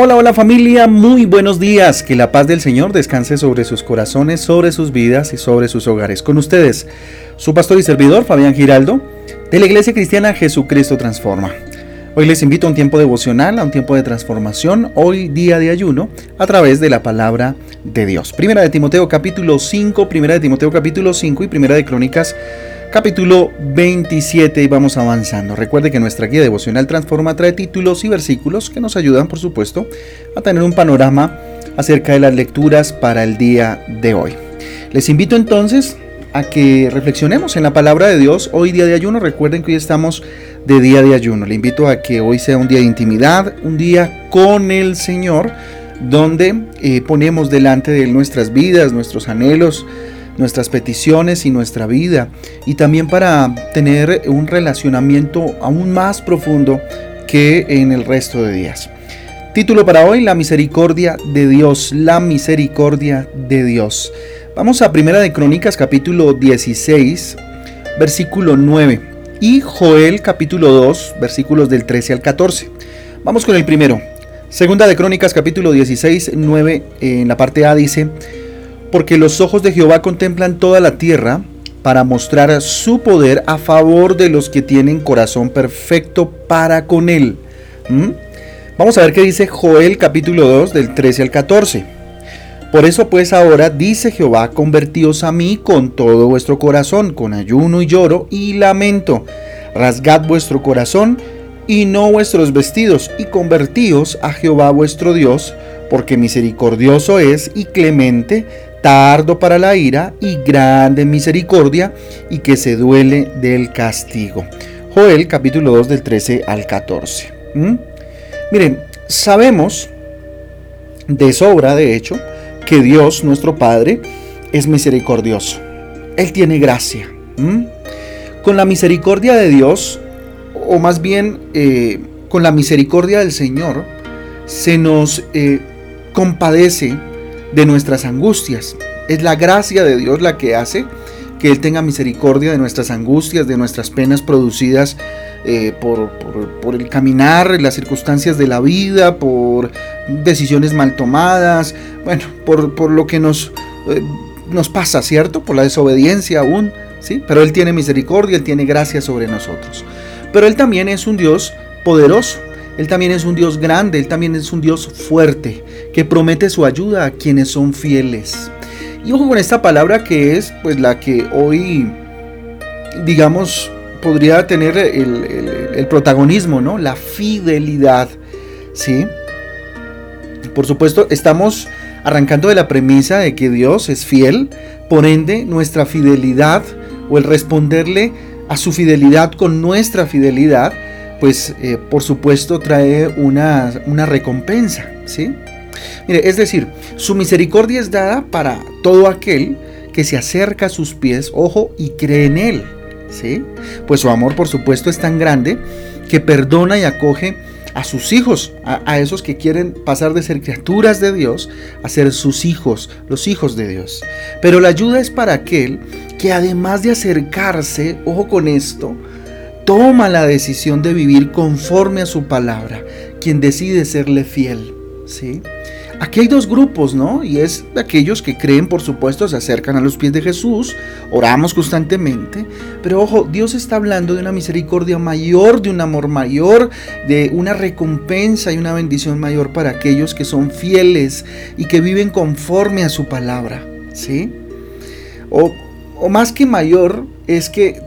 Hola, hola familia, muy buenos días. Que la paz del Señor descanse sobre sus corazones, sobre sus vidas y sobre sus hogares. Con ustedes, su pastor y servidor, Fabián Giraldo, de la Iglesia Cristiana Jesucristo Transforma. Hoy les invito a un tiempo devocional, a un tiempo de transformación, hoy día de ayuno, a través de la palabra de Dios. Primera de Timoteo capítulo 5, primera de Timoteo capítulo 5 y primera de Crónicas capítulo 27 y vamos avanzando. Recuerde que nuestra guía devocional Transforma trae títulos y versículos que nos ayudan, por supuesto, a tener un panorama acerca de las lecturas para el día de hoy. Les invito entonces a que reflexionemos en la palabra de Dios hoy día de ayuno. Recuerden que hoy estamos de día de ayuno. Le invito a que hoy sea un día de intimidad, un día con el Señor, donde eh, ponemos delante de nuestras vidas, nuestros anhelos, nuestras peticiones y nuestra vida y también para tener un relacionamiento aún más profundo que en el resto de días. Título para hoy, la misericordia de Dios, la misericordia de Dios. Vamos a Primera de Crónicas capítulo 16, versículo 9 y Joel capítulo 2, versículos del 13 al 14. Vamos con el primero. Segunda de Crónicas capítulo 16, 9 en la parte A dice, porque los ojos de Jehová contemplan toda la tierra para mostrar su poder a favor de los que tienen corazón perfecto para con él. ¿Mm? Vamos a ver qué dice Joel capítulo 2 del 13 al 14. Por eso pues ahora dice Jehová, convertíos a mí con todo vuestro corazón, con ayuno y lloro y lamento. Rasgad vuestro corazón y no vuestros vestidos, y convertíos a Jehová vuestro Dios, porque misericordioso es y clemente, tardo para la ira y grande misericordia, y que se duele del castigo. Joel capítulo 2 del 13 al 14. ¿Mm? Miren, sabemos de sobra, de hecho, que Dios, nuestro Padre, es misericordioso. Él tiene gracia. Con la misericordia de Dios, o más bien eh, con la misericordia del Señor, se nos eh, compadece de nuestras angustias. Es la gracia de Dios la que hace que Él tenga misericordia de nuestras angustias, de nuestras penas producidas eh, por, el caminar, las circunstancias de la vida, por decisiones mal tomadas, bueno, por, lo que nos, eh, nos pasa, ¿cierto? Por la desobediencia aún, ¿sí? Pero Él tiene misericordia, Él tiene gracia sobre nosotros. Pero Él también es un Dios poderoso, él también es un Dios grande, Él también es un Dios fuerte, que promete su ayuda a quienes son fieles. Y ojo con esta palabra que es pues la que hoy, digamos, podría tener el, protagonismo, ¿no? La fidelidad, ¿sí? Por supuesto, estamos arrancando de la premisa de que Dios es fiel, por ende nuestra fidelidad o el responderle a su fidelidad con nuestra fidelidad pues eh, por supuesto trae una, recompensa, ¿sí? Mire, es decir, su misericordia es dada para todo aquel que se acerca a sus pies, ojo, y cree en Él, ¿sí? Pues su amor, por supuesto, es tan grande que perdona y acoge a sus hijos, a, a, esos que quieren pasar de ser criaturas de Dios a ser sus hijos, los hijos de Dios. Pero la ayuda es para aquel que además de acercarse, ojo con esto, toma la decisión de vivir conforme a su palabra, quien decide serle fiel. ¿Sí? Aquí hay dos grupos, ¿no? Y es aquellos que creen, por supuesto, se acercan a los pies de Jesús, oramos constantemente, pero ojo, Dios está hablando de una misericordia mayor, de un amor mayor, de una recompensa y una bendición mayor para aquellos que son fieles y que viven conforme a su palabra, ¿sí? O, más que mayor, es que...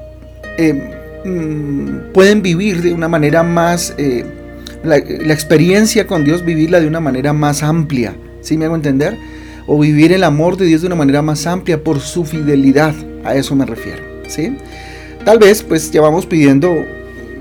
Eh, Mm, pueden vivir de una manera más, eh, la, experiencia con Dios, vivirla de una manera más amplia, ¿sí me hago entender? O vivir el amor de Dios de una manera más amplia por su fidelidad, a eso me refiero, ¿sí? Tal vez pues llevamos pidiendo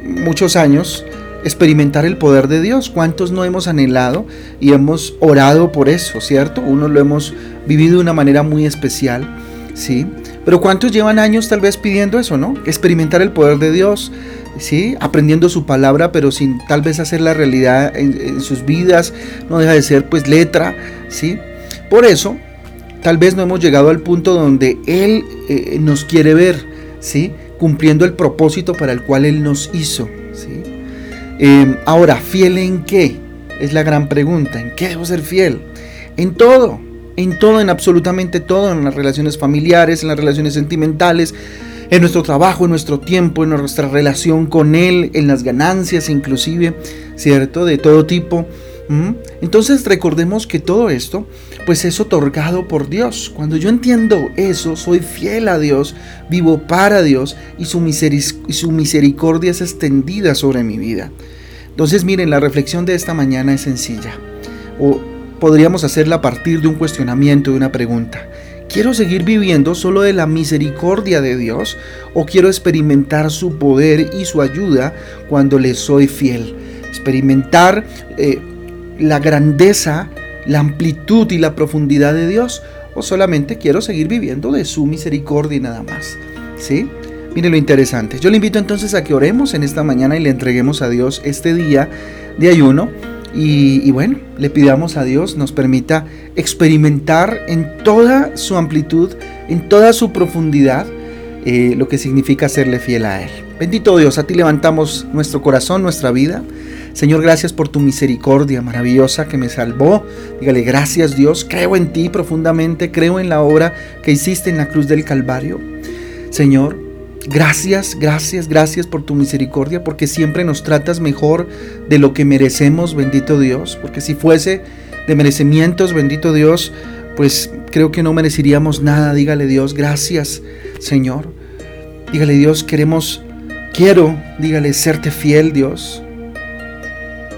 muchos años experimentar el poder de Dios. ¿Cuántos no hemos anhelado y hemos orado por eso, cierto? Uno lo hemos vivido de una manera muy especial, ¿sí? Pero ¿cuántos llevan años tal vez pidiendo eso, no? Experimentar el poder de Dios, ¿sí? Aprendiendo su palabra, pero sin tal vez hacer la realidad en, sus vidas, no deja de ser pues letra, ¿sí? Por eso, tal vez no hemos llegado al punto donde Él eh, nos quiere ver, ¿sí? Cumpliendo el propósito para el cual Él nos hizo, ¿sí? Em, ahora, ¿fiel en qué? es la gran pregunta. ¿En qué debo ser fiel? En todo, en todo, en absolutamente todo, en las relaciones familiares, en las relaciones sentimentales, en nuestro trabajo, en nuestro tiempo, en nuestra relación con Él, en las ganancias inclusive, ¿cierto? De todo tipo. Entonces recordemos que todo esto pues es otorgado por Dios. Cuando yo entiendo eso, soy fiel a Dios, vivo para Dios y su, su misericordia es extendida sobre mi vida. Entonces miren, la reflexión de esta mañana es sencilla. O podríamos hacerla a partir de un cuestionamiento, de una pregunta. ¿Quiero seguir viviendo solo de la misericordia de Dios o quiero experimentar su poder y su ayuda cuando le soy fiel? Experimentar eh, la grandeza, la amplitud y la profundidad de Dios o solamente quiero seguir viviendo de su misericordia y nada más. ¿Sí? Mire lo interesante. Yo le invito entonces a que oremos en esta mañana y le entreguemos a Dios este día de ayuno y, bueno, le pidamos a Dios nos permita experimentar en toda su amplitud, en toda su profundidad, eh, lo que significa serle fiel a Él. Bendito Dios, a ti levantamos nuestro corazón, nuestra vida. Señor, gracias por tu misericordia maravillosa que me salvó. Dígale, gracias Dios, creo en ti profundamente, creo en la obra que hiciste en la cruz del Calvario. Señor, Gracias, gracias, gracias por tu misericordia, porque siempre nos tratas mejor de lo que merecemos, bendito Dios. Porque si fuese de merecimientos, bendito Dios, pues creo que no mereceríamos nada. Dígale Dios, gracias, Señor. Dígale Dios, queremos, quiero, dígale, serte fiel, Dios.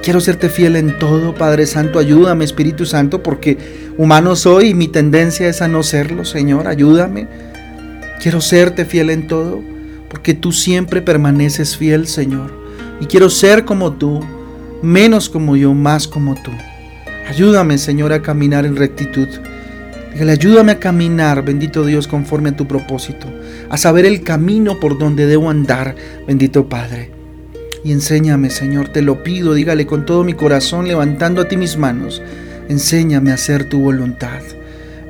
Quiero serte fiel en todo, Padre Santo. Ayúdame, Espíritu Santo, porque humano soy y mi tendencia es a no serlo, Señor. Ayúdame. Quiero serte fiel en todo porque tú siempre permaneces fiel, Señor. Y quiero ser como tú, menos como yo, más como tú. Ayúdame, Señor, a caminar en rectitud. Dígale, ayúdame a caminar, bendito Dios, conforme a tu propósito, a saber el camino por donde debo andar, bendito Padre. Y enséñame, Señor, te lo pido, dígale con todo mi corazón, levantando a ti mis manos, enséñame a hacer tu voluntad.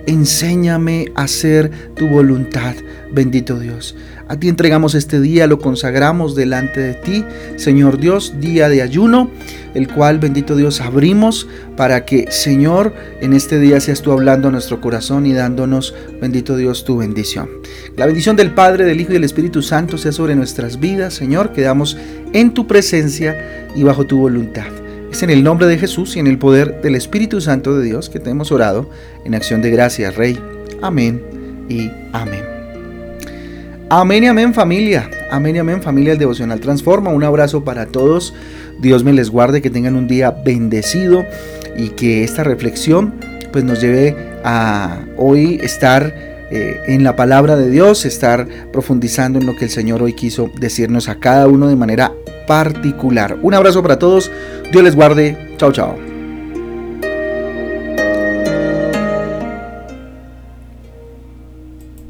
Enséñame a hacer tu voluntad, bendito Dios. A ti entregamos este día, lo consagramos delante de ti, Señor Dios, día de ayuno, el cual, bendito Dios, abrimos para que, Señor, en este día seas tú hablando a nuestro corazón y dándonos, bendito Dios, tu bendición. La bendición del Padre, del Hijo y del Espíritu Santo sea sobre nuestras vidas, Señor, quedamos en tu presencia y bajo tu voluntad. Es en el nombre de Jesús y en el poder del Espíritu Santo de Dios que te hemos orado en acción de gracias, Rey. Amén y amén. Amén y amén familia. Amén y amén familia del Devocional Transforma. Un abrazo para todos. Dios me les guarde, que tengan un día bendecido y que esta reflexión pues nos lleve a hoy estar eh, en la palabra de Dios, estar profundizando en lo que el Señor hoy quiso decirnos a cada uno de manera particular. Un abrazo para todos, Dios les guarde, chao chao.